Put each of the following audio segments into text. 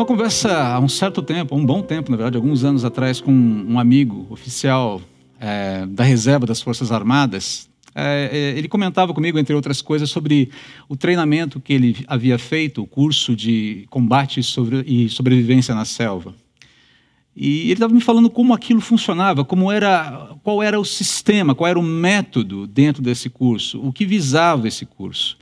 Uma conversa há um certo tempo, um bom tempo, na verdade, alguns anos atrás, com um amigo oficial é, da reserva das Forças Armadas, é, ele comentava comigo, entre outras coisas, sobre o treinamento que ele havia feito, o curso de combate sobre, e sobrevivência na selva. E ele estava me falando como aquilo funcionava, como era, qual era o sistema, qual era o método dentro desse curso, o que visava esse curso.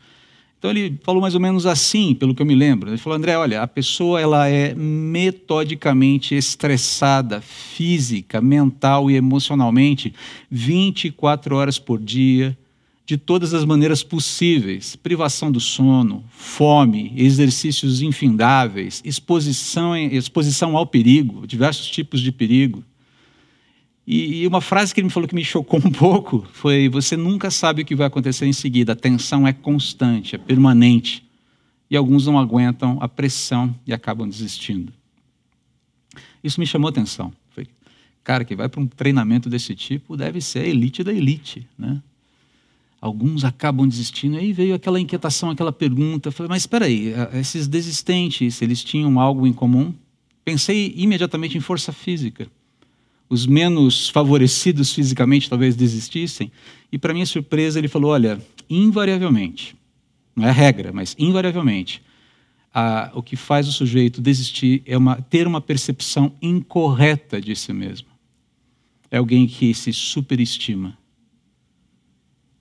Então ele falou mais ou menos assim, pelo que eu me lembro. Ele falou: André, olha, a pessoa ela é metodicamente estressada, física, mental e emocionalmente, 24 horas por dia, de todas as maneiras possíveis: privação do sono, fome, exercícios infindáveis, exposição, exposição ao perigo, diversos tipos de perigo. E, uma frase que ele me falou que me chocou um pouco foi: Você nunca sabe o que vai acontecer em seguida. A tensão é constante, é permanente. E alguns não aguentam a pressão e acabam desistindo. Isso me chamou atenção. Cara, que vai para um treinamento desse tipo deve ser a elite da elite, né? Alguns acabam desistindo. Aí veio aquela inquietação, aquela pergunta. Falei, mas espera aí, esses desistentes, eles tinham algo em comum? Pensei imediatamente em força física os menos favorecidos fisicamente talvez desistissem. E, para minha surpresa, ele falou: olha, invariavelmente, não é regra, mas invariavelmente, a, o que faz o sujeito desistir é uma, ter uma percepção incorreta de si mesmo. É alguém que se superestima.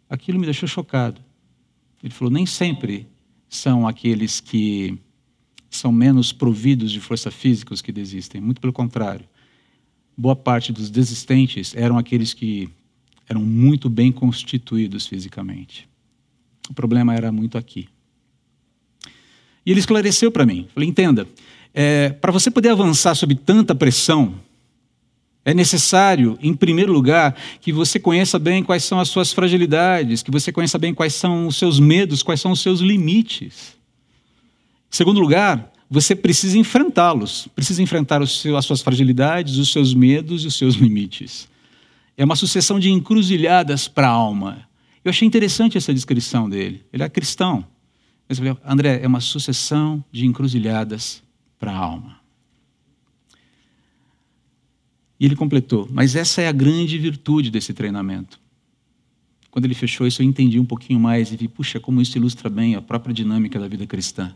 Aquilo me deixou chocado. Ele falou: nem sempre são aqueles que são menos providos de força física os que desistem, muito pelo contrário boa parte dos desistentes eram aqueles que eram muito bem constituídos fisicamente. O problema era muito aqui. E ele esclareceu para mim. Falei, entenda, é, para você poder avançar sob tanta pressão, é necessário, em primeiro lugar, que você conheça bem quais são as suas fragilidades, que você conheça bem quais são os seus medos, quais são os seus limites. Em segundo lugar, você precisa enfrentá-los, precisa enfrentar seu, as suas fragilidades, os seus medos e os seus limites. É uma sucessão de encruzilhadas para a alma. Eu achei interessante essa descrição dele. Ele é cristão. Mas André, é uma sucessão de encruzilhadas para a alma. E ele completou, mas essa é a grande virtude desse treinamento. Quando ele fechou isso, eu entendi um pouquinho mais e vi, puxa, como isso ilustra bem a própria dinâmica da vida cristã.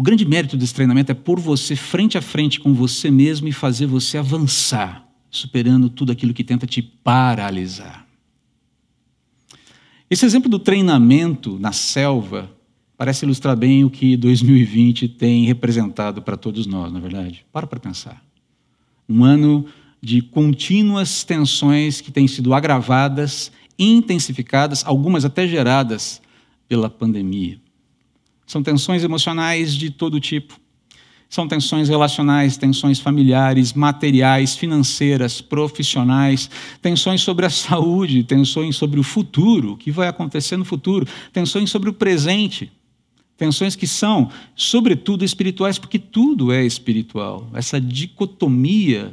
O grande mérito desse treinamento é pôr você frente a frente com você mesmo e fazer você avançar, superando tudo aquilo que tenta te paralisar. Esse exemplo do treinamento na selva parece ilustrar bem o que 2020 tem representado para todos nós, na é verdade. Para para pensar. Um ano de contínuas tensões que têm sido agravadas, intensificadas, algumas até geradas pela pandemia. São tensões emocionais de todo tipo. São tensões relacionais, tensões familiares, materiais, financeiras, profissionais, tensões sobre a saúde, tensões sobre o futuro, o que vai acontecer no futuro, tensões sobre o presente, tensões que são, sobretudo, espirituais, porque tudo é espiritual. Essa dicotomia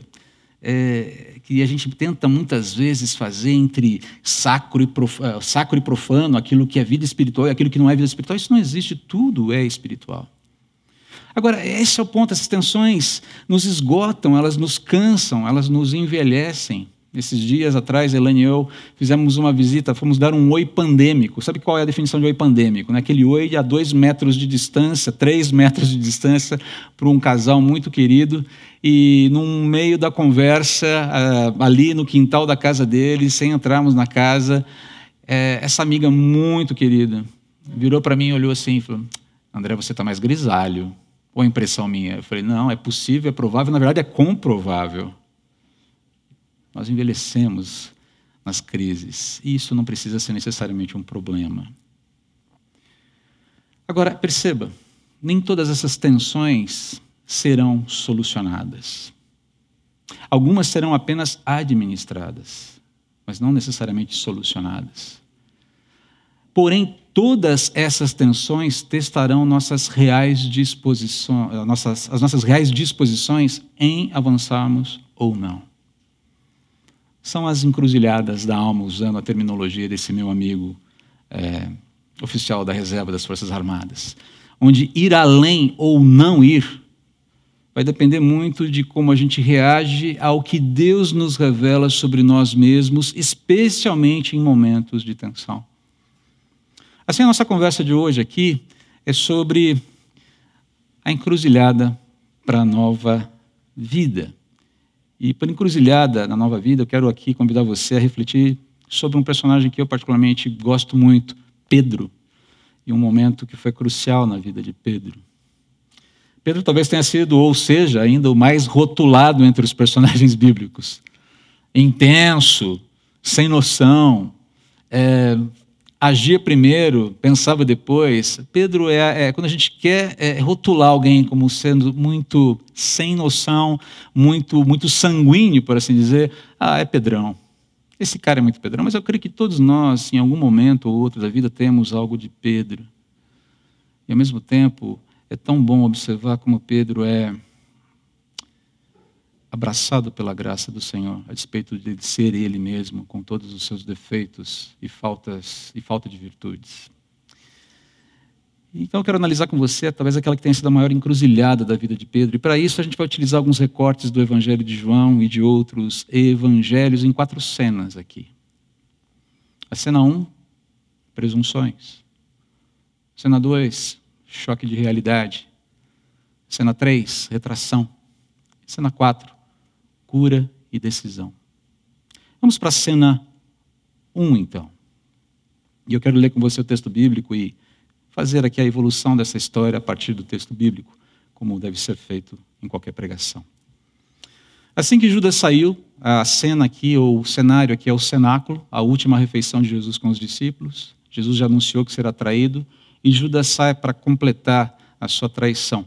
é, que a gente tenta muitas vezes fazer entre sacro e, profano, eh, sacro e profano, aquilo que é vida espiritual e aquilo que não é vida espiritual, isso não existe, tudo é espiritual. Agora, esse é o ponto, essas tensões nos esgotam, elas nos cansam, elas nos envelhecem. Esses dias atrás, Elaine e eu fizemos uma visita, fomos dar um oi pandêmico. Sabe qual é a definição de oi pandêmico? Né? Aquele oi a dois metros de distância, três metros de distância, para um casal muito querido. E no meio da conversa, uh, ali no quintal da casa deles, sem entrarmos na casa, uh, essa amiga muito querida virou para mim e olhou assim e falou: André, você está mais grisalho. Ou impressão minha? Eu falei: não, é possível, é provável, na verdade é comprovável. Nós envelhecemos nas crises. E isso não precisa ser necessariamente um problema. Agora, perceba, nem todas essas tensões serão solucionadas. Algumas serão apenas administradas, mas não necessariamente solucionadas. Porém, todas essas tensões testarão nossas reais disposições, nossas, as nossas reais disposições em avançarmos ou não. São as encruzilhadas da alma, usando a terminologia desse meu amigo é, oficial da reserva das Forças Armadas. onde ir além ou não ir vai depender muito de como a gente reage ao que Deus nos revela sobre nós mesmos, especialmente em momentos de tensão. Assim, a nossa conversa de hoje aqui é sobre a encruzilhada para a nova vida. E por encruzilhada na nova vida, eu quero aqui convidar você a refletir sobre um personagem que eu particularmente gosto muito, Pedro, e um momento que foi crucial na vida de Pedro. Pedro talvez tenha sido, ou seja, ainda o mais rotulado entre os personagens bíblicos. Intenso, sem noção, é, agia primeiro, pensava depois. Pedro é, é, quando a gente quer é, rotular alguém como sendo muito sem noção, muito muito sanguíneo, por assim dizer, ah, é Pedrão. Esse cara é muito Pedrão, mas eu creio que todos nós, em algum momento ou outro da vida, temos algo de Pedro. E ao mesmo tempo, é tão bom observar como Pedro é abraçado pela graça do Senhor, a despeito de ser ele mesmo, com todos os seus defeitos e faltas e falta de virtudes. Então eu quero analisar com você talvez aquela que tenha sido a maior encruzilhada da vida de Pedro. E para isso a gente vai utilizar alguns recortes do Evangelho de João e de outros evangelhos em quatro cenas aqui. A cena 1, um, presunções. Cena 2, choque de realidade. Cena 3, retração. Cena 4, cura e decisão. Vamos para a cena 1, então. E eu quero ler com você o texto bíblico e fazer aqui a evolução dessa história a partir do texto bíblico, como deve ser feito em qualquer pregação. Assim que Judas saiu, a cena aqui, ou o cenário aqui é o cenáculo, a última refeição de Jesus com os discípulos. Jesus já anunciou que será traído e Judas sai para completar a sua traição.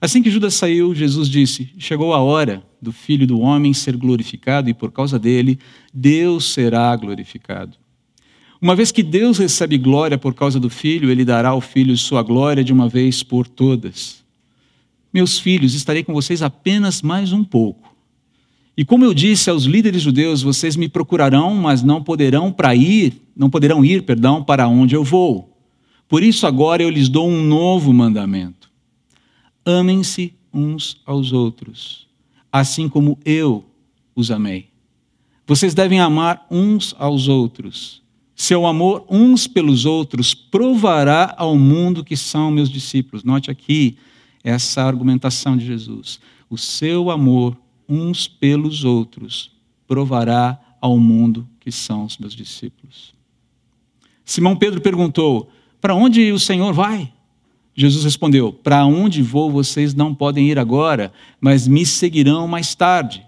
Assim que Judas saiu, Jesus disse: Chegou a hora do filho do homem ser glorificado, e por causa dele, Deus será glorificado. Uma vez que Deus recebe glória por causa do filho, ele dará ao filho sua glória de uma vez por todas. Meus filhos, estarei com vocês apenas mais um pouco. E como eu disse aos líderes judeus, vocês me procurarão, mas não poderão para ir, não poderão ir, perdão, para onde eu vou. Por isso agora eu lhes dou um novo mandamento: amem-se uns aos outros, assim como eu os amei. Vocês devem amar uns aos outros. Seu amor uns pelos outros provará ao mundo que são meus discípulos. Note aqui essa argumentação de Jesus. O seu amor uns pelos outros provará ao mundo que são os meus discípulos. Simão Pedro perguntou: para onde o Senhor vai? Jesus respondeu: Para onde vou vocês não podem ir agora, mas me seguirão mais tarde.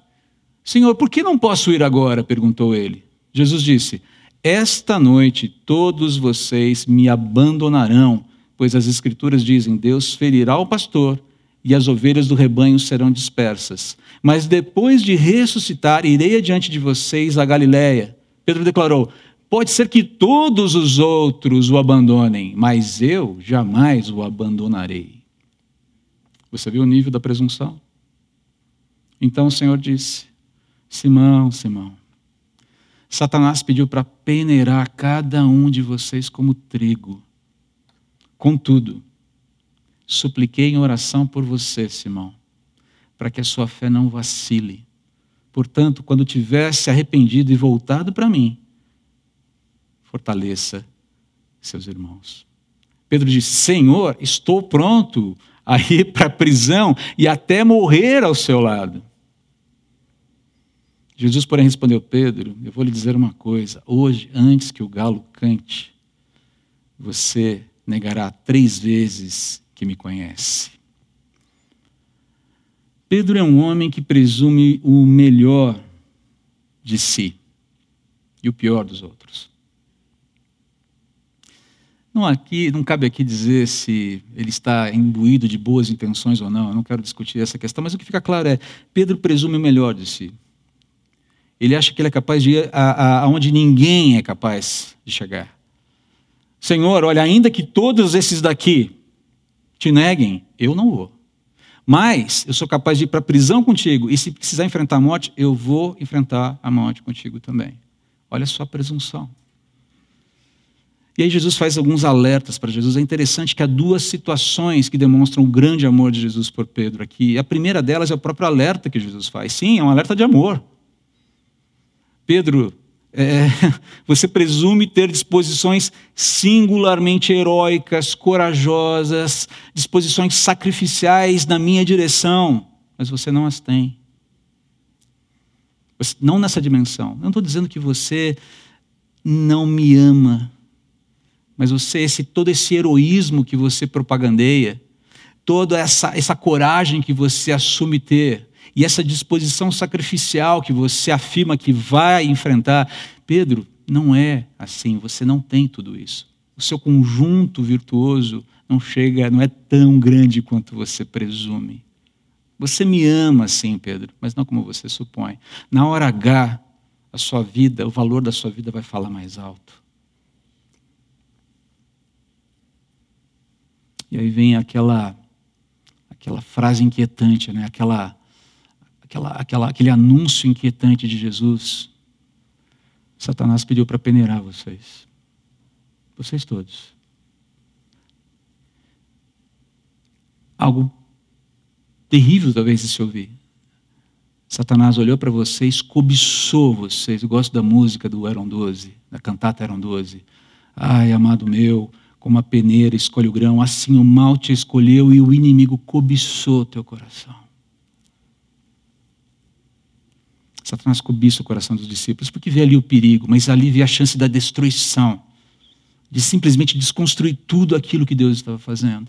Senhor, por que não posso ir agora? perguntou ele. Jesus disse: Esta noite todos vocês me abandonarão, pois as Escrituras dizem: Deus ferirá o pastor e as ovelhas do rebanho serão dispersas. Mas depois de ressuscitar, irei adiante de vocês a Galiléia. Pedro declarou: Pode ser que todos os outros o abandonem, mas eu jamais o abandonarei. Você viu o nível da presunção? Então o Senhor disse: Simão, Simão, Satanás pediu para peneirar cada um de vocês como trigo. Contudo, supliquei em oração por você, Simão, para que a sua fé não vacile. Portanto, quando tivesse arrependido e voltado para mim, fortaleça seus irmãos. Pedro disse: Senhor, estou pronto a ir para a prisão e até morrer ao seu lado. Jesus, porém, respondeu: Pedro, eu vou lhe dizer uma coisa. Hoje, antes que o galo cante, você negará três vezes que me conhece. Pedro é um homem que presume o melhor de si e o pior dos outros. Não, aqui, não cabe aqui dizer se ele está imbuído de boas intenções ou não, eu não quero discutir essa questão, mas o que fica claro é: Pedro presume o melhor de si. Ele acha que ele é capaz de ir aonde ninguém é capaz de chegar. Senhor, olha, ainda que todos esses daqui te neguem, eu não vou. Mas eu sou capaz de ir para a prisão contigo, e se precisar enfrentar a morte, eu vou enfrentar a morte contigo também. Olha só a presunção. E aí Jesus faz alguns alertas para Jesus. É interessante que há duas situações que demonstram o grande amor de Jesus por Pedro aqui. A primeira delas é o próprio alerta que Jesus faz. Sim, é um alerta de amor. Pedro, é, você presume ter disposições singularmente heróicas, corajosas, disposições sacrificiais na minha direção, mas você não as tem. Não nessa dimensão. Eu não estou dizendo que você não me ama mas você, esse, todo esse heroísmo que você propagandeia, toda essa, essa coragem que você assume ter, e essa disposição sacrificial que você afirma que vai enfrentar, Pedro, não é assim, você não tem tudo isso. O seu conjunto virtuoso não chega, não é tão grande quanto você presume. Você me ama, sim, Pedro, mas não como você supõe. Na hora H, a sua vida, o valor da sua vida vai falar mais alto. E aí vem aquela aquela frase inquietante, né? aquela, aquela, aquela, aquele anúncio inquietante de Jesus. Satanás pediu para peneirar vocês. Vocês todos. Algo terrível talvez de se ouvir. Satanás olhou para vocês, cobiçou vocês. Eu gosto da música do Eram 12, da cantata Eram 12. Ai, amado meu, como a peneira escolhe o grão, assim o mal te escolheu e o inimigo cobiçou teu coração. Satanás cobiça o coração dos discípulos porque vê ali o perigo, mas ali vê a chance da destruição, de simplesmente desconstruir tudo aquilo que Deus estava fazendo.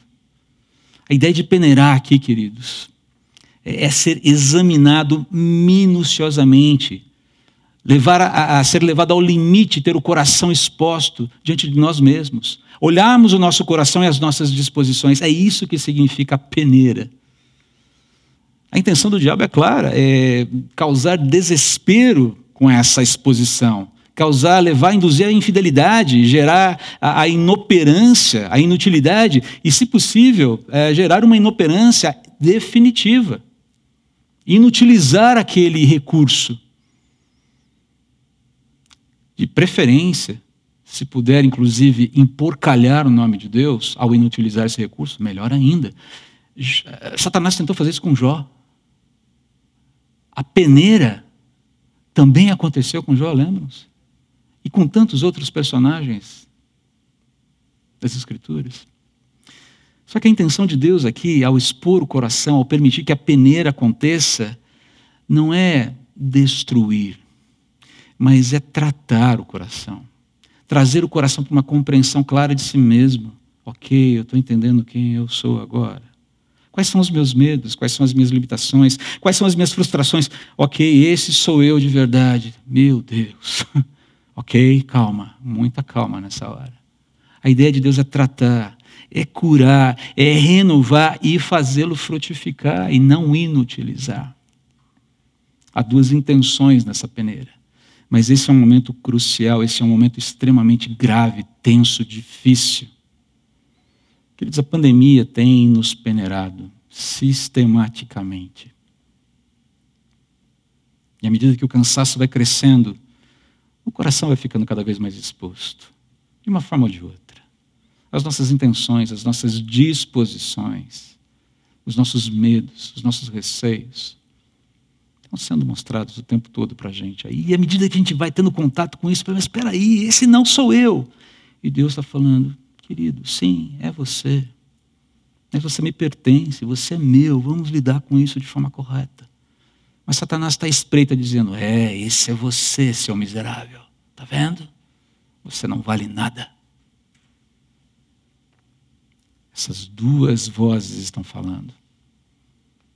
A ideia de peneirar aqui, queridos, é ser examinado minuciosamente, levar a, a, ser levado ao limite, ter o coração exposto diante de nós mesmos, olharmos o nosso coração e as nossas disposições. É isso que significa peneira. A intenção do diabo é clara, é causar desespero com essa exposição, causar, levar, induzir a infidelidade, gerar a, a inoperância, a inutilidade e, se possível, é, gerar uma inoperância definitiva, inutilizar aquele recurso. De preferência, se puder, inclusive, emporcalhar o nome de Deus ao inutilizar esse recurso, melhor ainda. Satanás tentou fazer isso com Jó. A peneira também aconteceu com Jó, lembram-se? E com tantos outros personagens das Escrituras. Só que a intenção de Deus aqui, ao expor o coração, ao permitir que a peneira aconteça, não é destruir, mas é tratar o coração trazer o coração para uma compreensão clara de si mesmo. Ok, eu estou entendendo quem eu sou agora. Quais são os meus medos? Quais são as minhas limitações? Quais são as minhas frustrações? Ok, esse sou eu de verdade. Meu Deus. ok, calma, muita calma nessa hora. A ideia de Deus é tratar, é curar, é renovar e fazê-lo frutificar e não inutilizar. Há duas intenções nessa peneira. Mas esse é um momento crucial, esse é um momento extremamente grave, tenso, difícil. Queridos, a pandemia tem nos peneirado sistematicamente. E à medida que o cansaço vai crescendo, o coração vai ficando cada vez mais exposto, de uma forma ou de outra. As nossas intenções, as nossas disposições, os nossos medos, os nossos receios, estão sendo mostrados o tempo todo para a gente. E à medida que a gente vai tendo contato com isso, mas espera aí, esse não sou eu. E Deus está falando, querido, sim, é você. Mas você me pertence, você é meu, vamos lidar com isso de forma correta. Mas Satanás está espreita dizendo, é, esse é você, seu miserável. Está vendo? Você não vale nada. Essas duas vozes estão falando.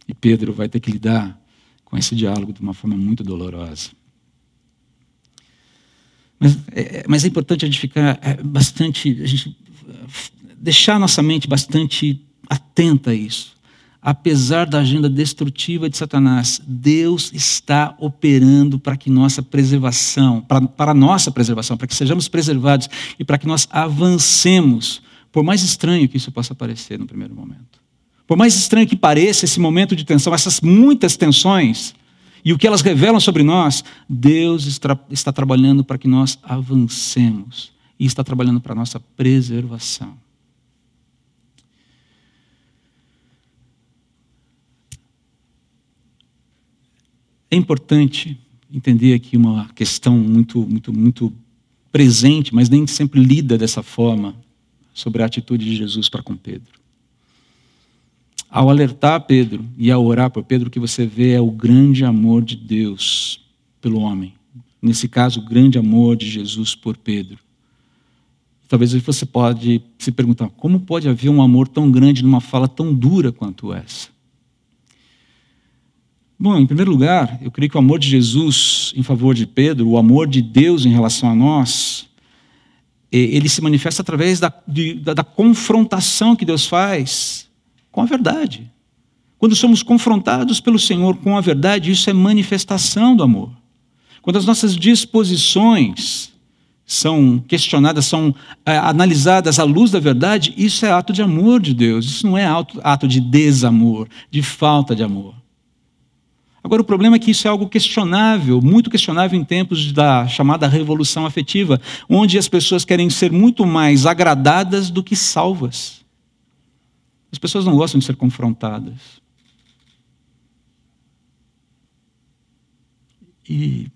E Pedro vai ter que lidar com esse diálogo de uma forma muito dolorosa. Mas é, mas é importante a gente ficar é, bastante, a gente deixar a nossa mente bastante atenta a isso. Apesar da agenda destrutiva de Satanás, Deus está operando para que nossa preservação, para, para nossa preservação, para que sejamos preservados e para que nós avancemos, por mais estranho que isso possa parecer no primeiro momento. Por mais estranho que pareça esse momento de tensão, essas muitas tensões, e o que elas revelam sobre nós, Deus está, está trabalhando para que nós avancemos e está trabalhando para a nossa preservação. É importante entender aqui uma questão muito, muito, muito presente, mas nem sempre lida dessa forma, sobre a atitude de Jesus para com Pedro. Ao alertar Pedro e ao orar por Pedro, o que você vê é o grande amor de Deus pelo homem. Nesse caso, o grande amor de Jesus por Pedro. Talvez você pode se perguntar, como pode haver um amor tão grande numa fala tão dura quanto essa? Bom, em primeiro lugar, eu creio que o amor de Jesus em favor de Pedro, o amor de Deus em relação a nós, ele se manifesta através da, de, da, da confrontação que Deus faz com a verdade. Quando somos confrontados pelo Senhor com a verdade, isso é manifestação do amor. Quando as nossas disposições são questionadas, são é, analisadas à luz da verdade, isso é ato de amor de Deus, isso não é ato, ato de desamor, de falta de amor. Agora, o problema é que isso é algo questionável, muito questionável em tempos da chamada revolução afetiva, onde as pessoas querem ser muito mais agradadas do que salvas. As pessoas não gostam de ser confrontadas. E,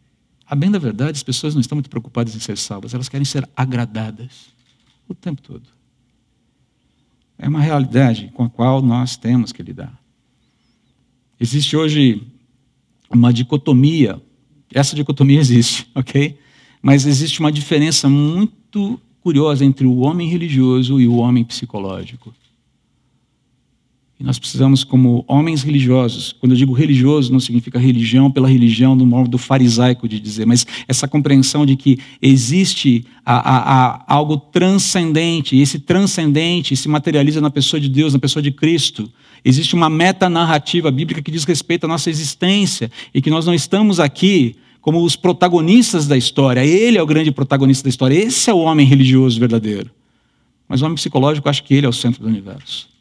a bem da verdade, as pessoas não estão muito preocupadas em ser salvas, elas querem ser agradadas o tempo todo. É uma realidade com a qual nós temos que lidar. Existe hoje uma dicotomia. Essa dicotomia existe, ok? Mas existe uma diferença muito curiosa entre o homem religioso e o homem psicológico. E nós precisamos, como homens religiosos, quando eu digo religioso, não significa religião pela religião, no modo farisaico de dizer, mas essa compreensão de que existe a, a, a algo transcendente, e esse transcendente se materializa na pessoa de Deus, na pessoa de Cristo. Existe uma metanarrativa bíblica que diz respeito à nossa existência e que nós não estamos aqui como os protagonistas da história. Ele é o grande protagonista da história. Esse é o homem religioso verdadeiro. Mas o homem psicológico acha que ele é o centro do universo.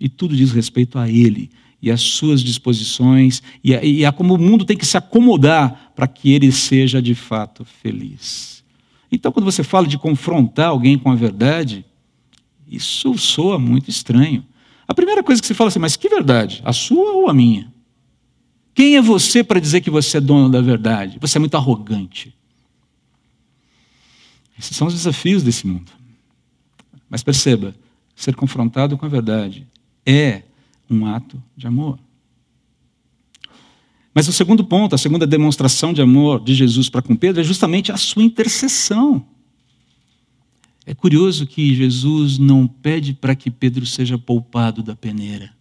E tudo diz respeito a ele e às suas disposições e a, e a como o mundo tem que se acomodar para que ele seja de fato feliz. Então, quando você fala de confrontar alguém com a verdade, isso soa muito estranho. A primeira coisa que se fala assim, mas que verdade? A sua ou a minha? Quem é você para dizer que você é dono da verdade? Você é muito arrogante. Esses são os desafios desse mundo. Mas perceba, ser confrontado com a verdade é um ato de amor. Mas o segundo ponto, a segunda demonstração de amor de Jesus para com Pedro é justamente a sua intercessão. É curioso que Jesus não pede para que Pedro seja poupado da peneira,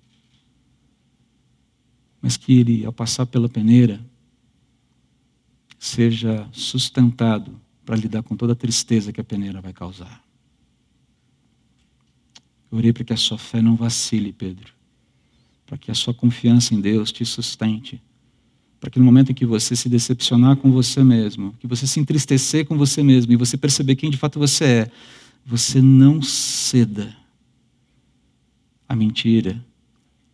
mas que ele, ao passar pela peneira, seja sustentado para lidar com toda a tristeza que a peneira vai causar. Eu orei para que a sua fé não vacile, Pedro, para que a sua confiança em Deus te sustente para que no momento em que você se decepcionar com você mesmo, que você se entristecer com você mesmo e você perceber quem de fato você é, você não ceda à mentira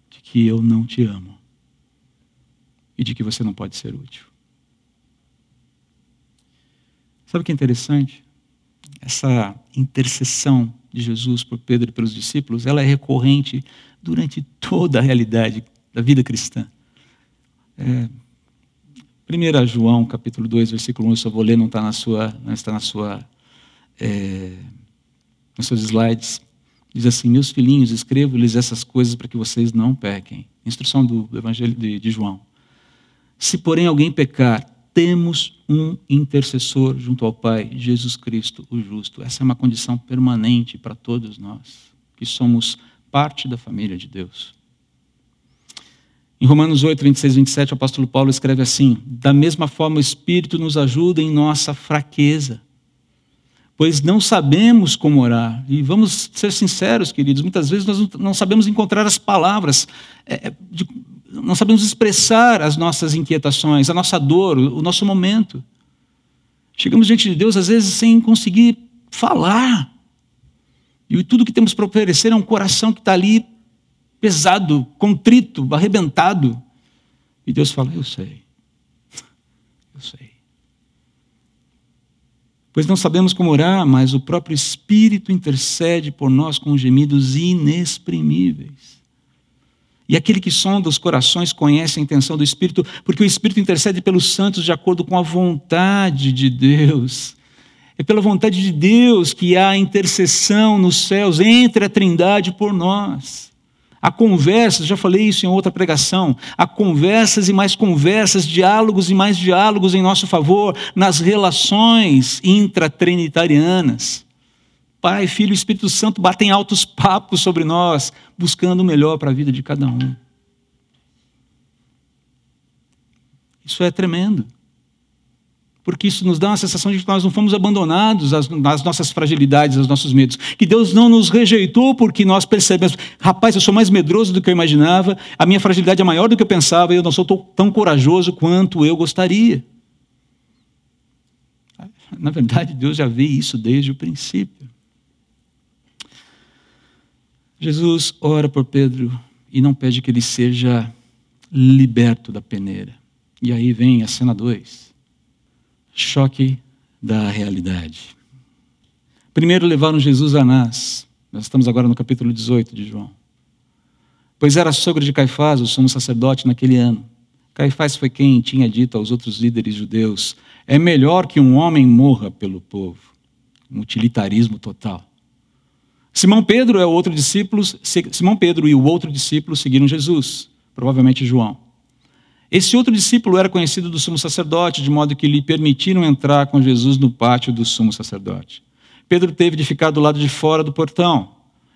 de que eu não te amo e de que você não pode ser útil. Sabe o que é interessante? Essa intercessão de Jesus por Pedro e pelos discípulos, ela é recorrente durante toda a realidade da vida cristã. É, 1 João, capítulo 2, versículo 1, eu só vou ler, não está na sua, não está na sua, é, nos seus slides. Diz assim: Meus filhinhos, escrevo-lhes essas coisas para que vocês não pequem. Instrução do, Evangelho de, de João. Se, porém, alguém pecar, temos um intercessor junto ao Pai, Jesus Cristo, o justo. Essa é uma condição permanente para todos nós, que somos parte da família de Deus. Em Romanos 8, 26 27, o apóstolo Paulo escreve assim: Da mesma forma, o Espírito nos ajuda em nossa fraqueza, pois não sabemos como orar. E vamos ser sinceros, queridos, muitas vezes nós não sabemos encontrar as palavras, é, é de, não sabemos expressar as nossas inquietações, a nossa dor, o, nosso momento. Chegamos diante de Deus, às vezes, sem conseguir falar. E tudo que temos para oferecer é um coração que está ali pesado, contrito, arrebentado. E Deus fala: Eu sei, eu sei. Pois não sabemos como orar, mas o próprio Espírito intercede por nós com gemidos inexprimíveis. E aquele que sonda os corações conhece a intenção do Espírito, porque o Espírito intercede pelos santos de acordo com a vontade de Deus. É pela vontade de Deus que há intercessão nos céus entre a Trindade por nós. Há conversas, já falei isso em outra pregação, há conversas e mais conversas, diálogos e mais diálogos em nosso favor nas relações intratrinitarianas. Pai, Filho e Espírito Santo batem altos papos sobre nós, buscando o melhor para a vida de cada um. Isso é tremendo porque isso nos dá uma sensação de que nós não fomos abandonados às, às, nossas fragilidades, aos nossos medos. Que Deus não nos rejeitou porque nós percebemos, rapaz, eu sou mais medroso do que eu imaginava, a minha fragilidade é maior do que eu pensava e eu não sou tão corajoso quanto eu gostaria. Na verdade, Deus já vê isso desde o princípio. Jesus ora por Pedro e não pede que ele seja liberto da peneira. E aí vem a cena 2 choque da realidade. Primeiro levaram Jesus a Anás. Nós estamos agora no capítulo 18 de João. Pois era sogro de Caifás, o sumo sacerdote, naquele ano. Caifás foi quem tinha dito aos outros líderes judeus: é melhor que um homem morra pelo povo. Um utilitarismo total. Simão Pedro é o outro discípulo, Simão Pedro e o outro discípulo seguiram Jesus, provavelmente João. Esse outro discípulo era conhecido do sumo sacerdote, de modo que lhe permitiram entrar com Jesus no pátio do sumo sacerdote. Pedro teve de ficar do lado de fora do portão.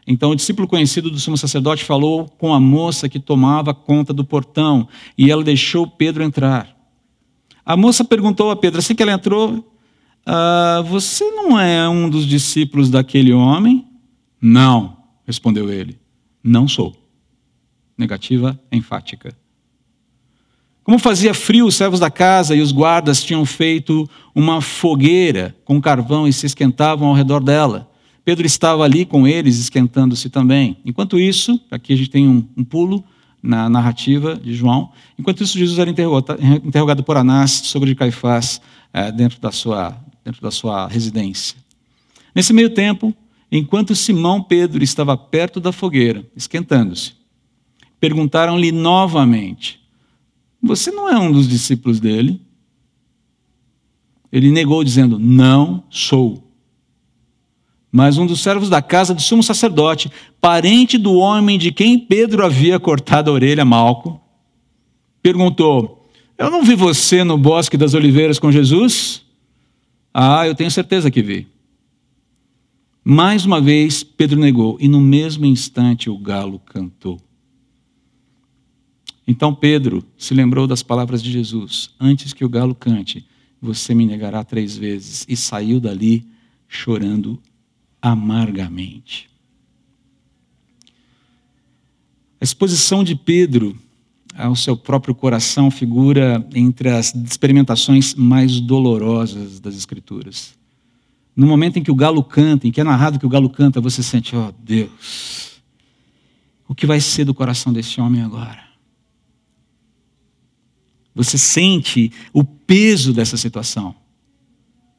Então, o discípulo conhecido do sumo sacerdote falou com a moça que tomava conta do portão e ela deixou Pedro entrar. A moça perguntou a Pedro, assim que ela entrou: ah, Você não é um dos discípulos daquele homem? Não, respondeu ele. Não sou. Negativa enfática. Como fazia frio, os servos da casa e os guardas tinham feito uma fogueira com carvão e se esquentavam ao redor dela. Pedro estava ali com eles, esquentando-se também. Enquanto isso, aqui a gente tem um, um pulo na narrativa de João. Enquanto isso, Jesus era interrogado por Anás, sobre Caifás, é, dentro, da sua, dentro da sua residência. Nesse meio tempo, enquanto Simão Pedro estava perto da fogueira, esquentando-se, perguntaram-lhe novamente: você não é um dos discípulos dele. Ele negou, dizendo: Não sou. Mas um dos servos da casa do sumo sacerdote, parente do homem de quem Pedro havia cortado a orelha, Malco, perguntou: Eu não vi você no bosque das oliveiras com Jesus? Ah, eu tenho certeza que vi. Mais uma vez, Pedro negou, e no mesmo instante o galo cantou. Então Pedro se lembrou das palavras de Jesus: Antes que o galo cante, você me negará três vezes. E saiu dali chorando amargamente. A exposição de Pedro ao seu próprio coração figura entre as experimentações mais dolorosas das Escrituras. No momento em que o galo canta, em que é narrado que o galo canta, você sente, ó oh, Deus, o que vai ser do coração desse homem agora? Você sente o peso dessa situação.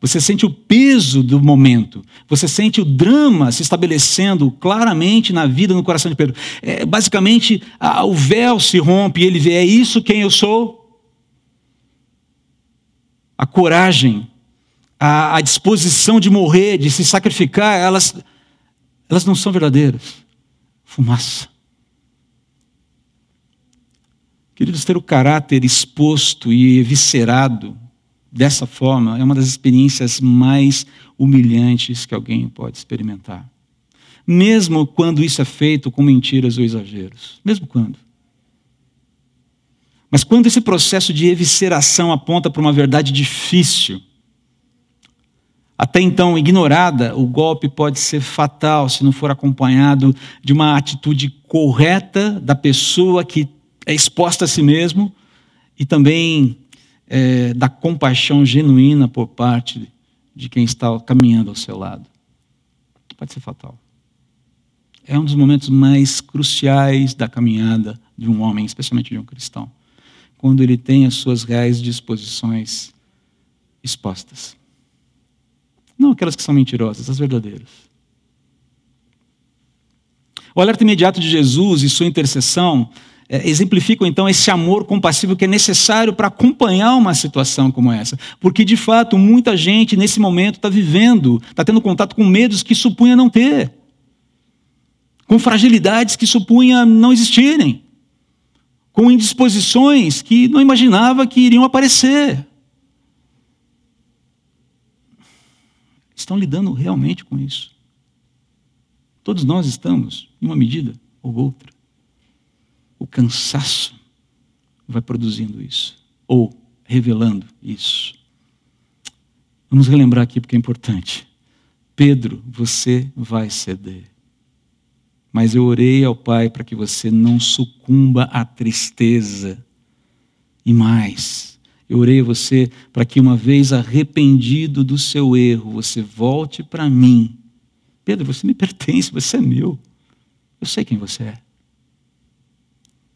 Você sente o peso do momento. Você sente o drama se estabelecendo claramente na vida, no coração de Pedro. É, basicamente, a, o véu se rompe e ele vê: é isso quem eu sou? A coragem, a, a disposição de morrer, de se sacrificar, elas, elas não são verdadeiras. Fumaça. Queridos, ter o caráter exposto e eviscerado dessa forma é uma das experiências mais humilhantes que alguém pode experimentar. Mesmo quando isso é feito com mentiras ou exageros. Mesmo quando. Mas quando esse processo de evisceração aponta para uma verdade difícil, até então ignorada, o golpe pode ser fatal se não for acompanhado de uma atitude correta da pessoa que é exposta a si mesmo e também é, da compaixão genuína por parte de quem está caminhando ao seu lado. Pode ser fatal. É um dos momentos mais cruciais da caminhada de um homem, especialmente de um cristão, quando ele tem as suas reais disposições expostas. Não aquelas que são mentirosas, as verdadeiras. O alerta imediato de Jesus e sua intercessão é, exemplificam então esse amor compassivo que é necessário para acompanhar uma situação como essa. Porque, de fato, muita gente nesse momento está vivendo, está tendo contato com medos que supunha não ter, com fragilidades que supunha não existirem, com indisposições que não imaginava que iriam aparecer. Estão lidando realmente com isso. Todos nós estamos, em uma medida ou outra o cansaço vai produzindo isso, ou revelando isso. Vamos relembrar aqui porque é importante. Pedro, você vai ceder. Mas eu orei ao Pai para que você não sucumba à tristeza. E mais, eu orei a você para que, uma vez arrependido do seu erro, você volte para mim. Pedro, você me pertence, você é meu. Eu sei quem você é.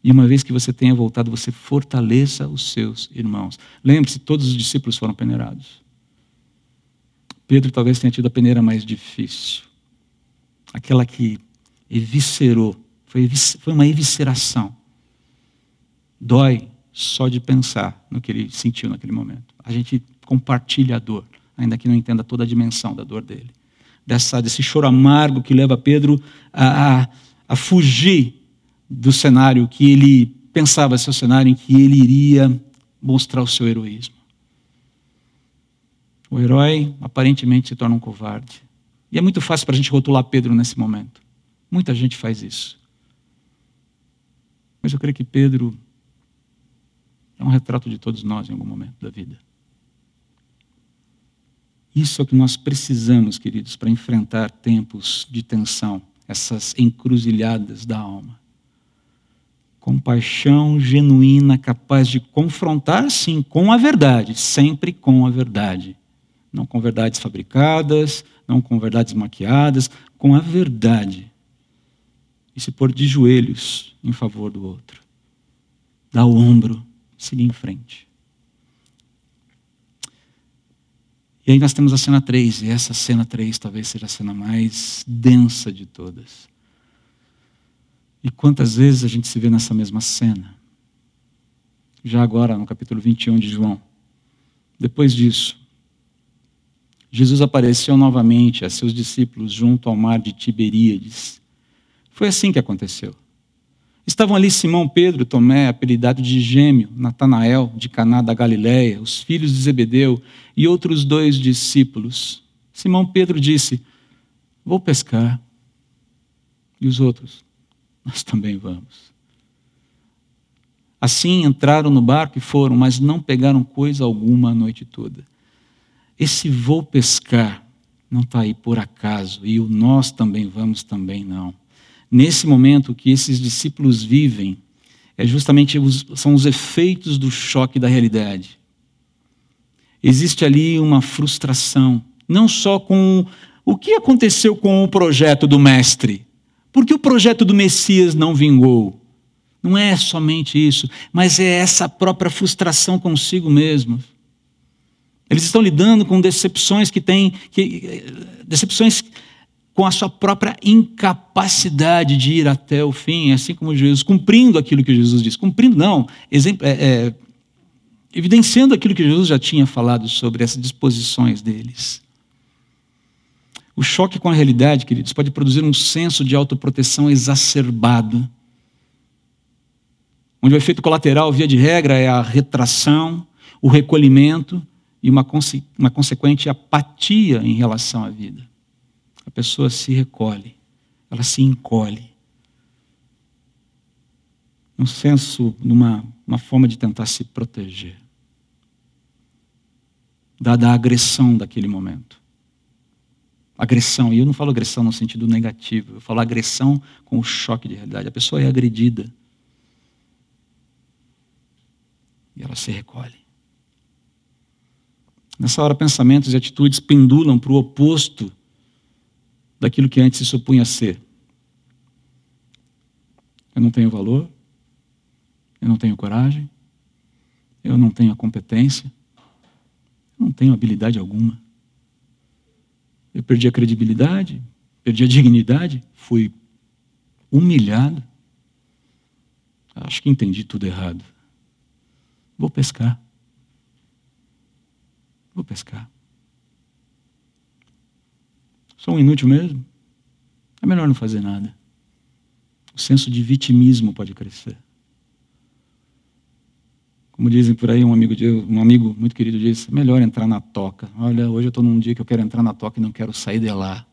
E uma vez que você tenha voltado, você fortaleça os seus irmãos. Lembre-se, todos os discípulos foram peneirados. Pedro talvez tenha tido a peneira mais difícil. Aquela que eviscerou. Foi, uma evisceração. Dói só de pensar no que ele sentiu naquele momento. A gente compartilha a dor, ainda que não entenda toda a dimensão da dor dele. Dessa, desse choro amargo que leva Pedro a, a, a fugir do cenário que ele pensava ser o cenário em que ele iria mostrar o seu heroísmo. O herói aparentemente se torna um covarde. E é muito fácil para a gente rotular Pedro nesse momento. Muita gente faz isso. Mas eu creio que Pedro é um retrato de todos nós em algum momento da vida. Isso é o que nós precisamos, queridos, para enfrentar tempos de tensão, essas encruzilhadas da alma compaixão genuína, capaz de confrontar, sim, com a verdade, sempre com a verdade. Não com verdades fabricadas, não com verdades maquiadas, com a verdade. E se pôr de joelhos em favor do outro. Dar o ombro, seguir em frente. E aí nós temos a cena 3, e essa cena 3 talvez seja a cena mais densa de todas. E quantas vezes a gente se vê nessa mesma cena? Já agora, no capítulo 21 de João. Depois disso, Jesus apareceu novamente a seus discípulos junto ao mar de Tiberíades. Foi assim que aconteceu. Estavam ali Simão Pedro, Tomé, apelidado de Gêmeo, Natanael, de Caná da Galiléia, os filhos de Zebedeu e outros dois discípulos. Simão Pedro disse: Vou pescar. E os outros? nós também vamos. Assim entraram no barco e foram, mas não pegaram coisa alguma a noite toda. Esse vou pescar não está aí por acaso, e o nós também vamos também não. Nesse momento que esses discípulos vivem, é justamente os, são os efeitos do choque da realidade. Existe ali uma frustração, não só com o que aconteceu com o projeto do mestre, por que o projeto do Messias não vingou? Não é somente isso, mas é essa própria frustração consigo mesmo. Eles estão lidando com decepções que têm, que, decepções com a sua própria incapacidade de ir até o fim, assim como Jesus, cumprindo aquilo que Jesus disse. Cumprindo, não, exemplo, é, é, evidenciando aquilo que Jesus já tinha falado sobre essas disposições deles. O choque com a realidade, queridos, pode produzir um senso de autoproteção exacerbado, onde o efeito colateral, via de regra, é a retração, o recolhimento e uma, conse uma consequente apatia em relação à vida. A pessoa se recolhe, ela se encolhe. Um senso, numa uma forma de tentar se proteger, dada a agressão daquele momento agressão. E eu não falo agressão no sentido negativo, eu falo agressão com o choque de realidade. A pessoa é agredida. E ela se recolhe. Nessa hora, pensamentos e atitudes pendulam para o oposto daquilo que antes se supunha ser. Eu não tenho valor, eu não tenho coragem, eu não tenho a competência, eu não tenho habilidade alguma. Eu perdi a credibilidade, perdi a dignidade, fui humilhado. Acho que entendi tudo errado. Vou pescar. Vou pescar. Sou um inútil mesmo? É melhor não fazer nada. O senso de vitimismo pode crescer. Como dizem por aí, um amigo, um amigo muito querido disse, melhor entrar na toca. Olha, hoje eu estou num dia que eu quero entrar na toca e não quero sair de lá.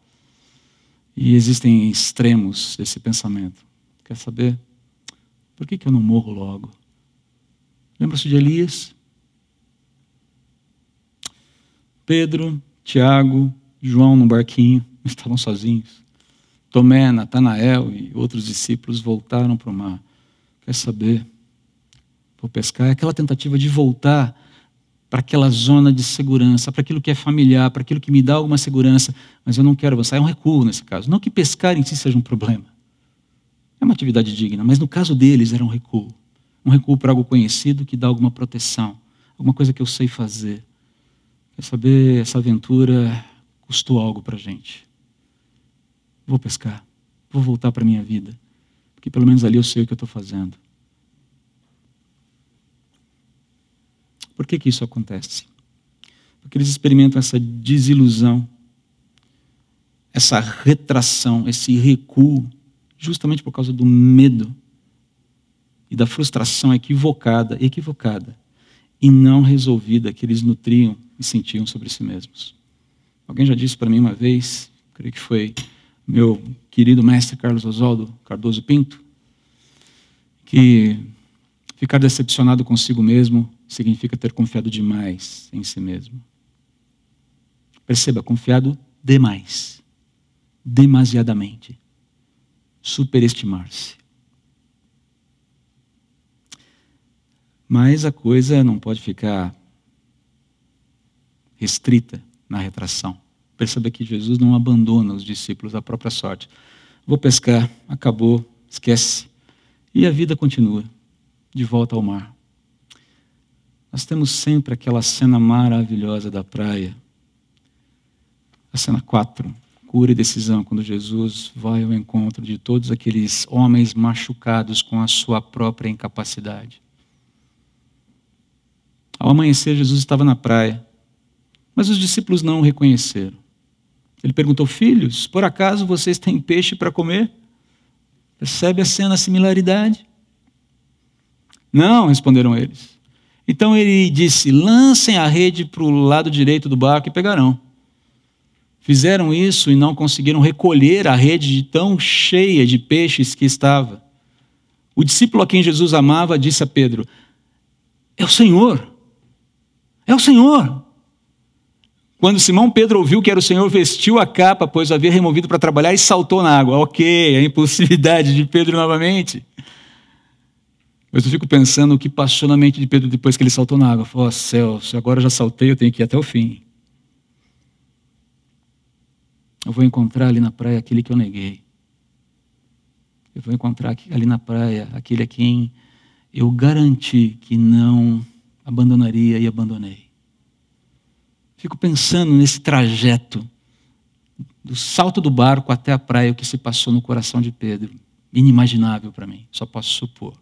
E existem extremos desse pensamento. Quer saber? Por que, que eu não morro logo? Lembra-se de Elias? Pedro, Tiago, João no barquinho, estavam sozinhos. Tomé, Natanael e outros discípulos voltaram para o mar. Quer saber? Vou pescar. É aquela tentativa de voltar para aquela zona de segurança, para aquilo que é familiar, para aquilo que me dá alguma segurança, mas eu não quero avançar. É um recuo nesse caso. Não que pescar em si seja um problema. É uma atividade digna, mas no caso deles era um recuo. Um recuo para algo conhecido que dá alguma proteção, alguma coisa que eu sei fazer. Quer saber, essa aventura custou algo para a gente. Vou pescar, vou voltar para minha vida, porque pelo menos ali eu sei o que eu estou fazendo. Por que, que isso acontece? Porque eles experimentam essa desilusão, essa retração, esse recuo, justamente por causa do medo e da frustração equivocada, equivocada e não resolvida que eles nutriam e sentiam sobre si mesmos. Alguém já disse para mim uma vez, creio que foi meu querido mestre Carlos Oswaldo Cardoso Pinto, que ficar decepcionado consigo mesmo significa ter confiado demais em si mesmo. Perceba, confiado demais, demasiadamente, superestimar-se. Mas a coisa não pode ficar restrita na retração. Perceba que Jesus não abandona os discípulos à própria sorte. Vou pescar, acabou, esquece. E a vida continua, de volta ao mar. Nós temos sempre aquela cena maravilhosa da praia. A cena 4, cura e decisão, quando Jesus vai ao encontro de todos aqueles homens machucados com a sua própria incapacidade. Ao amanhecer, Jesus estava na praia, mas os discípulos não o reconheceram. Ele perguntou: Filhos, por acaso vocês têm peixe para comer? Percebe a cena, a similaridade? Não, responderam eles. Então ele disse: lancem a rede para o lado direito do barco e pegarão. Fizeram isso e não conseguiram recolher a rede de tão cheia de peixes que estava. O discípulo a quem Jesus amava disse a Pedro: É o Senhor. É o Senhor. Quando Simão Pedro ouviu que era o Senhor, vestiu a capa, pois havia removido para trabalhar, e saltou na água. Ok, a impulsividade de Pedro novamente. Mas eu fico pensando o que passou na mente de Pedro depois que ele saltou na água. Falou, oh, se agora já saltei, eu tenho que ir até o fim. Eu vou encontrar ali na praia aquele que eu neguei. Eu vou encontrar ali na praia aquele a quem eu garanti que não abandonaria e abandonei. Fico pensando nesse trajeto do salto do barco até a praia, o que se passou no coração de Pedro. Inimaginável para mim, só posso supor.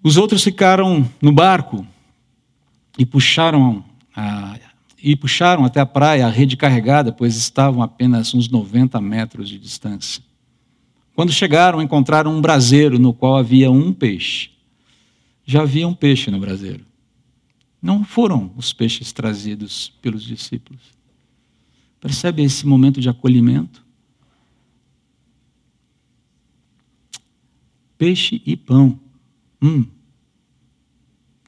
Os outros ficaram no barco e puxaram, a, e puxaram até a praia a rede carregada, pois estavam apenas uns 90 metros de distância. Quando chegaram, encontraram um braseiro no qual havia um peixe. Já havia um peixe no braseiro. Não foram os peixes trazidos pelos discípulos. Percebe esse momento de acolhimento? Peixe e pão. Hum,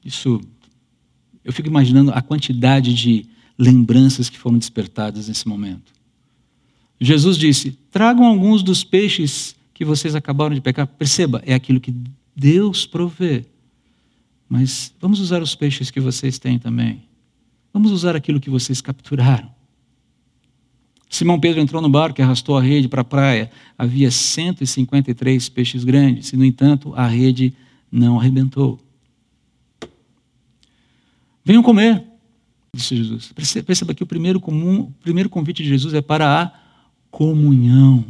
isso, eu fico imaginando a quantidade de lembranças que foram despertadas nesse momento. Jesus disse: tragam alguns dos peixes que vocês acabaram de pecar. Perceba, é aquilo que Deus provê. Mas vamos usar os peixes que vocês têm também. Vamos usar aquilo que vocês capturaram. Simão Pedro entrou no barco e arrastou a rede para a praia. Havia 153 peixes grandes, e, no entanto, a rede não arrebentou. Venham comer. disse Jesus. Perceba que o primeiro, comum, o primeiro convite de Jesus é para a comunhão.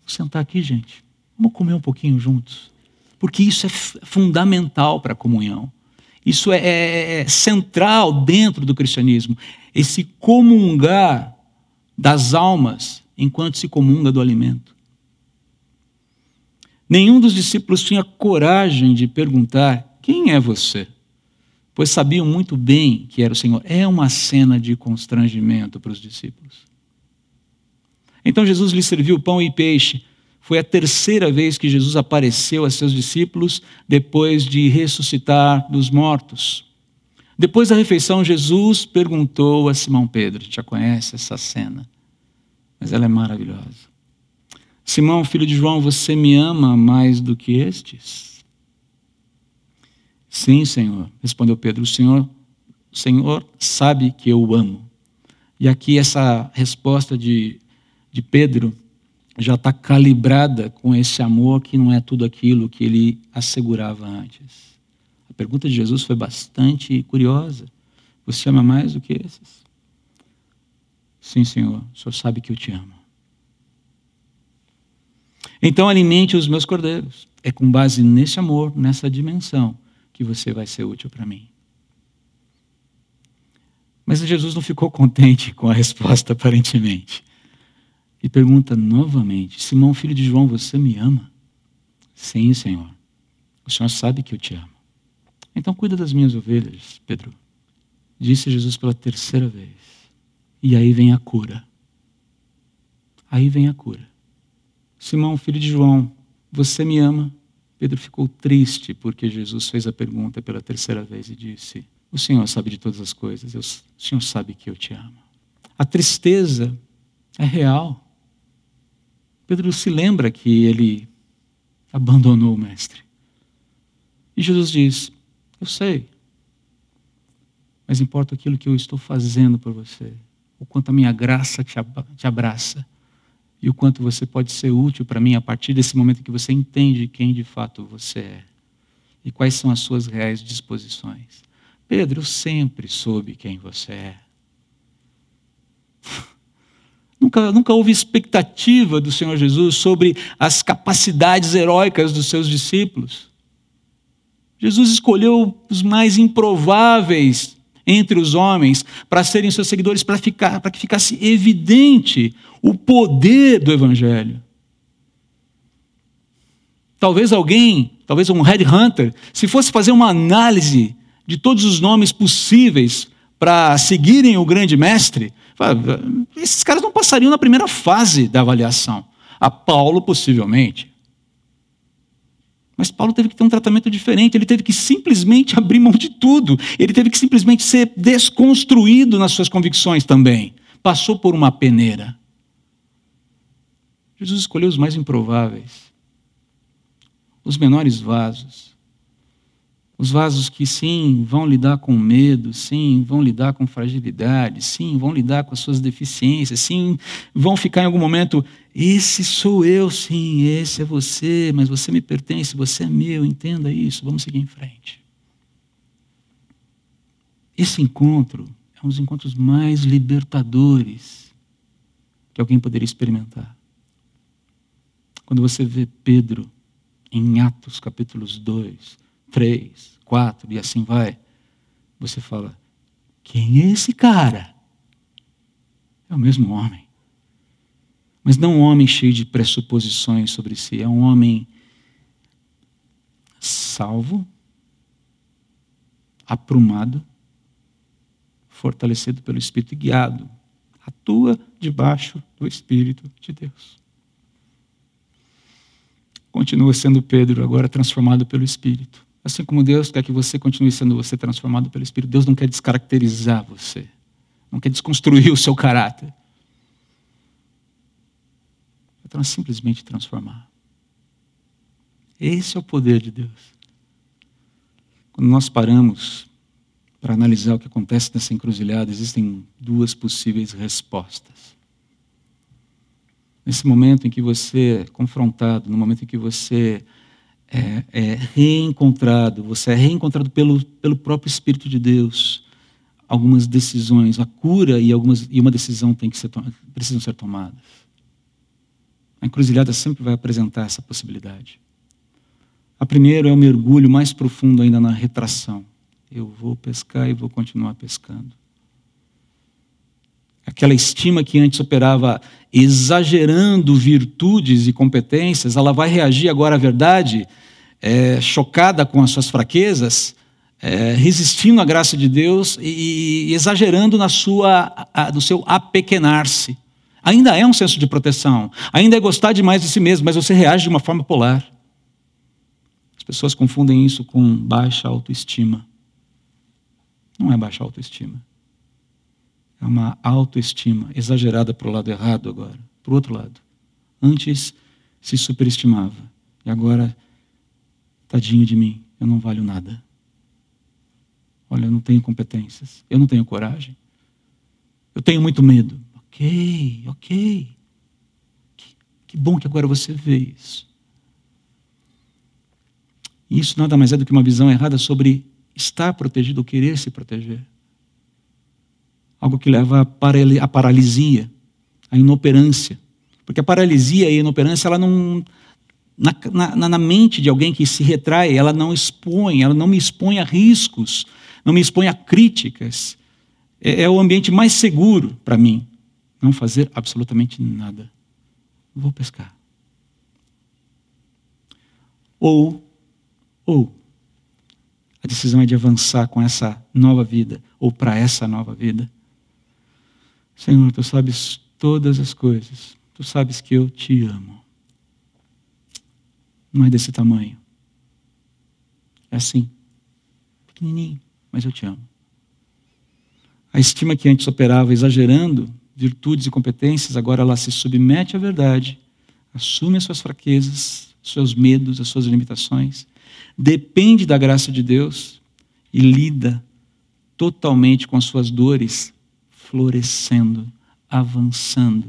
Vou sentar aqui, gente. Vamos comer um pouquinho juntos. Porque isso é fundamental para a comunhão. Isso é, é, é central dentro do cristianismo. Esse comungar das almas enquanto se comunga do alimento. Nenhum dos discípulos tinha coragem de perguntar: Quem é você? Pois sabiam muito bem que era o Senhor. É uma cena de constrangimento para os discípulos. Então Jesus lhe serviu pão e peixe. Foi a terceira vez que Jesus apareceu a seus discípulos depois de ressuscitar dos mortos. Depois da refeição, Jesus perguntou a Simão Pedro: Já conhece essa cena? Mas ela é maravilhosa. Simão, filho de João, você me ama mais do que estes? Sim, Senhor, respondeu Pedro. O Senhor, o Senhor sabe que eu o amo. E aqui essa resposta de, de Pedro já está calibrada com esse amor que não é tudo aquilo que ele assegurava antes. A pergunta de Jesus foi bastante curiosa. Você ama mais do que esses? Sim, Senhor, o Senhor sabe que eu te amo. Então alimente os meus cordeiros. É com base nesse amor, nessa dimensão, que você vai ser útil para mim. Mas Jesus não ficou contente com a resposta, aparentemente. E pergunta novamente: Simão, filho de João, você me ama? Sim, Senhor. O Senhor sabe que eu te amo. Então cuida das minhas ovelhas, Pedro. Disse Jesus pela terceira vez. E aí vem a cura. Aí vem a cura. Simão, filho de João, você me ama? Pedro ficou triste porque Jesus fez a pergunta pela terceira vez e disse: O Senhor sabe de todas as coisas, o Senhor sabe que eu te amo. A tristeza é real. Pedro se lembra que ele abandonou o Mestre. E Jesus diz: Eu sei, mas importa aquilo que eu estou fazendo por você, o quanto a minha graça te abraça e o quanto você pode ser útil para mim a partir desse momento que você entende quem de fato você é e quais são as suas reais disposições. Pedro, sempre soube quem você é. Nunca, nunca houve expectativa do Senhor Jesus sobre as capacidades heróicas dos seus discípulos. Jesus escolheu os mais improváveis entre os homens para serem seus seguidores, para ficar, para que ficasse evidente o poder do evangelho. Talvez alguém, talvez um headhunter, se fosse fazer uma análise de todos os nomes possíveis para seguirem o grande mestre, esses caras não passariam na primeira fase da avaliação. A Paulo, possivelmente. Mas Paulo teve que ter um tratamento diferente, ele teve que simplesmente abrir mão de tudo, ele teve que simplesmente ser desconstruído nas suas convicções também. Passou por uma peneira. Jesus escolheu os mais improváveis, os menores vasos, os vasos que sim vão lidar com medo, sim vão lidar com fragilidade, sim vão lidar com as suas deficiências, sim vão ficar em algum momento esse sou eu, sim, esse é você, mas você me pertence, você é meu, entenda isso, vamos seguir em frente. Esse encontro é um dos encontros mais libertadores que alguém poderia experimentar. Quando você vê Pedro em Atos capítulos 2, 3, 4 e assim vai, você fala: quem é esse cara? É o mesmo homem. Mas não um homem cheio de pressuposições sobre si, é um homem salvo, aprumado, fortalecido pelo Espírito e guiado. Atua debaixo do Espírito de Deus. Continua sendo Pedro, agora transformado pelo Espírito. Assim como Deus quer que você continue sendo você transformado pelo Espírito, Deus não quer descaracterizar você, não quer desconstruir o seu caráter. Então, simplesmente transformar. Esse é o poder de Deus. Quando nós paramos para analisar o que acontece nessa encruzilhada, existem duas possíveis respostas. Nesse momento em que você é confrontado, no momento em que você é, é reencontrado, você é reencontrado pelo, pelo próprio Espírito de Deus. Algumas decisões, a cura e, algumas, e uma decisão tem que ser, precisam ser tomadas. A encruzilhada sempre vai apresentar essa possibilidade. A primeira é o mergulho mais profundo ainda na retração. Eu vou pescar e vou continuar pescando. Aquela estima que antes operava exagerando virtudes e competências, ela vai reagir agora à verdade, é, chocada com as suas fraquezas, é, resistindo à graça de Deus e, e exagerando na sua, a, no seu apequenar-se. Ainda é um senso de proteção, ainda é gostar demais de si mesmo, mas você reage de uma forma polar. As pessoas confundem isso com baixa autoestima. Não é baixa autoestima. É uma autoestima exagerada para o lado errado agora, para o outro lado. Antes se superestimava e agora, tadinho de mim, eu não valho nada. Olha, eu não tenho competências, eu não tenho coragem, eu tenho muito medo. Ok, ok. Que, que bom que agora você vê isso. E isso nada mais é do que uma visão errada sobre estar protegido ou querer se proteger. Algo que leva à paralisia, à inoperância. Porque a paralisia e a inoperância, ela não. Na, na, na, mente de alguém que se retrai, ela não expõe, ela não me expõe a riscos, não me expõe a críticas. É, é o ambiente mais seguro para mim. Não fazer absolutamente nada. Vou pescar. Ou, ou, a decisão é de avançar com essa nova vida, ou para essa nova vida. Senhor, tu sabes todas as coisas, tu sabes que eu te amo. Não é desse tamanho. É assim, pequenininho, mas eu te amo. A estima que antes operava exagerando virtudes e competências, agora ela se submete à verdade, assume as suas fraquezas, seus medos, as suas limitações, depende da graça de Deus e lida totalmente com as suas dores, florescendo, avançando,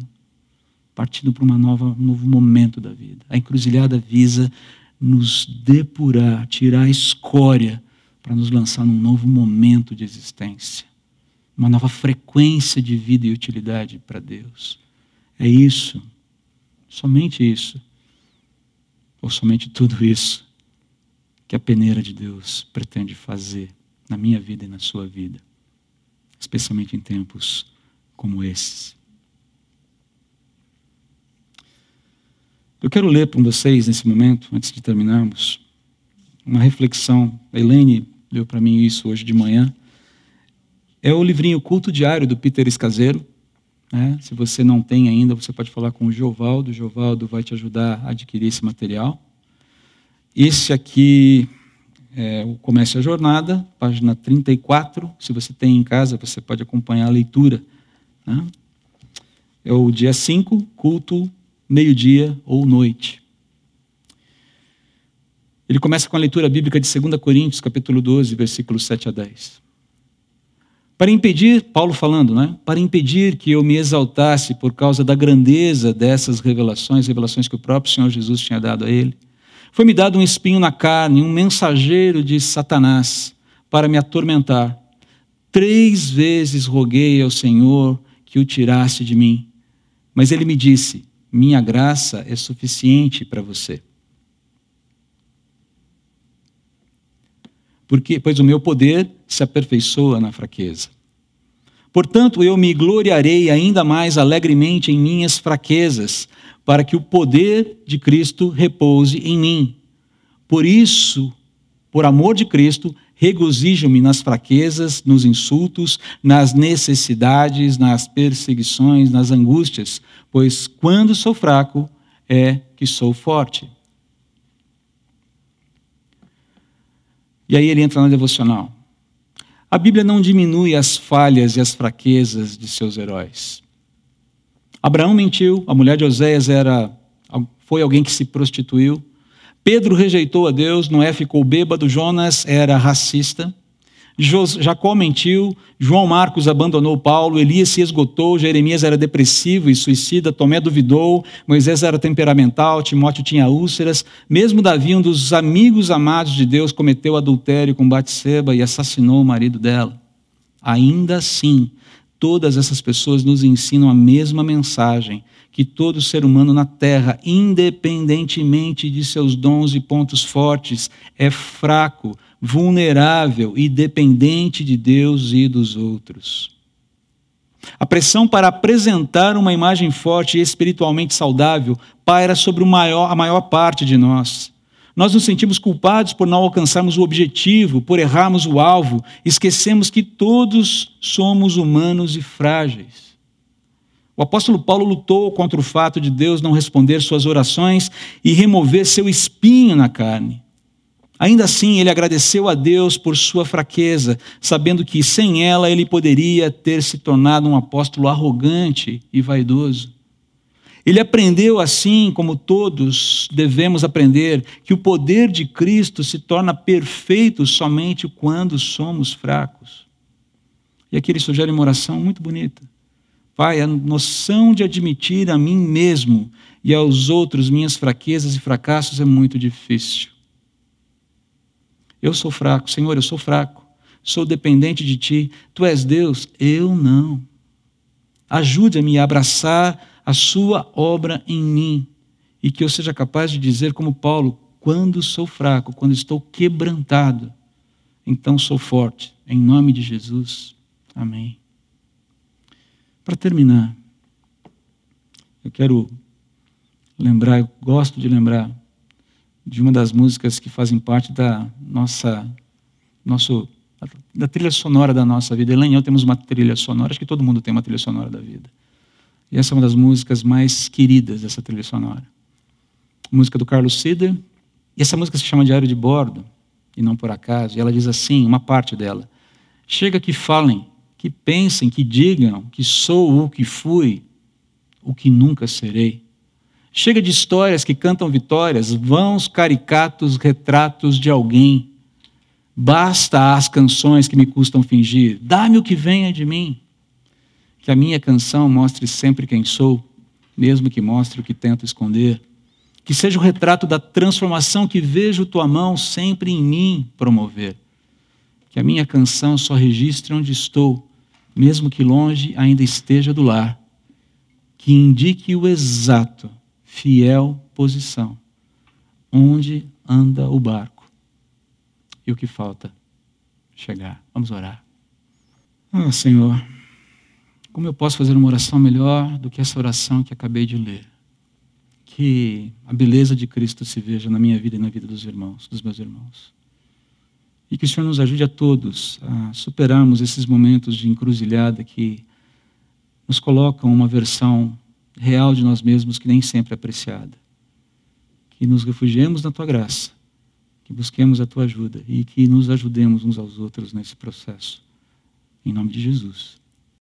partindo para uma nova, um novo momento da vida. A encruzilhada visa nos depurar, tirar a escória para nos lançar num novo momento de existência uma nova frequência de vida e utilidade para Deus. É isso, somente isso, ou somente tudo isso, que a peneira de Deus pretende fazer na minha vida e na sua vida, especialmente em tempos como esses. Eu quero ler para vocês nesse momento, antes de terminarmos, uma reflexão. A Elaine deu para mim isso hoje de manhã é o livrinho Culto Diário do Peter Escaseiro. Né? Se você não tem ainda, você pode falar com o Giovaldo. O Giovaldo vai te ajudar a adquirir esse material. Esse aqui é o Comece a Jornada, página 34. Se você tem em casa, você pode acompanhar a leitura. Né? É o dia 5, culto, meio-dia ou noite. Ele começa com a leitura bíblica de 2 Coríntios, capítulo 12, versículos 7 a 10. Para impedir, Paulo falando, né? Para impedir que eu me exaltasse por causa da grandeza dessas revelações, revelações que o próprio Senhor Jesus tinha dado a ele, foi-me dado um espinho na carne, um mensageiro de Satanás para me atormentar. Três vezes roguei ao Senhor que o tirasse de mim. Mas ele me disse: Minha graça é suficiente para você. Porque, pois o meu poder se aperfeiçoa na fraqueza. Portanto, eu me gloriarei ainda mais alegremente em minhas fraquezas, para que o poder de Cristo repouse em mim. Por isso, por amor de Cristo, regozijo-me nas fraquezas, nos insultos, nas necessidades, nas perseguições, nas angústias, pois quando sou fraco é que sou forte. E aí ele entra na devocional. A Bíblia não diminui as falhas e as fraquezas de seus heróis. Abraão mentiu, a mulher de Oséias era, foi alguém que se prostituiu. Pedro rejeitou a Deus, Noé ficou bêbado, Jonas era racista. Jacó mentiu, João Marcos abandonou Paulo, Elias se esgotou, Jeremias era depressivo e suicida, Tomé duvidou, Moisés era temperamental, Timóteo tinha úlceras, mesmo Davi, um dos amigos amados de Deus, cometeu adultério com Batseba e assassinou o marido dela. Ainda assim, todas essas pessoas nos ensinam a mesma mensagem, que todo ser humano na terra, independentemente de seus dons e pontos fortes, é fraco, vulnerável e dependente de Deus e dos outros. A pressão para apresentar uma imagem forte e espiritualmente saudável paira sobre maior, a maior parte de nós. Nós nos sentimos culpados por não alcançarmos o objetivo, por errarmos o alvo, esquecemos que todos somos humanos e frágeis. O apóstolo Paulo lutou contra o fato de Deus não responder suas orações e remover seu espinho na carne. Ainda assim, ele agradeceu a Deus por sua fraqueza, sabendo que sem ela ele poderia ter se tornado um apóstolo arrogante e vaidoso. Ele aprendeu, assim como todos devemos aprender, que o poder de Cristo se torna perfeito somente quando somos fracos. E aqui ele sugere uma oração muito bonita. Pai, a noção de admitir a mim mesmo e aos outros minhas fraquezas e fracassos é muito difícil. Eu sou fraco, Senhor, eu sou fraco. Sou dependente de ti. Tu és Deus, eu não. Ajude-me a abraçar a sua obra em mim e que eu seja capaz de dizer, como Paulo, quando sou fraco, quando estou quebrantado, então sou forte. Em nome de Jesus. Amém. Para terminar, eu quero lembrar, eu gosto de lembrar de uma das músicas que fazem parte da nossa nosso da trilha sonora da nossa vida. Elaine e eu temos uma trilha sonora, acho que todo mundo tem uma trilha sonora da vida. E essa é uma das músicas mais queridas dessa trilha sonora. Música do Carlos Sider. E essa música se chama Diário de Bordo, e não por acaso. E ela diz assim, uma parte dela: Chega que falem, que pensem, que digam que sou o que fui, o que nunca serei. Chega de histórias que cantam vitórias, vãos caricatos retratos de alguém. Basta as canções que me custam fingir. Dá-me o que venha de mim. Que a minha canção mostre sempre quem sou, mesmo que mostre o que tento esconder. Que seja o retrato da transformação que vejo tua mão sempre em mim promover. Que a minha canção só registre onde estou, mesmo que longe ainda esteja do lar. Que indique o exato fiel posição. Onde anda o barco? E o que falta? Chegar. Vamos orar. Ah, Senhor, como eu posso fazer uma oração melhor do que essa oração que acabei de ler? Que a beleza de Cristo se veja na minha vida e na vida dos irmãos, dos meus irmãos. E que o Senhor nos ajude a todos a superarmos esses momentos de encruzilhada que nos colocam uma versão real de nós mesmos que nem sempre é apreciada. Que nos refugiemos na tua graça, que busquemos a tua ajuda e que nos ajudemos uns aos outros nesse processo. Em nome de Jesus.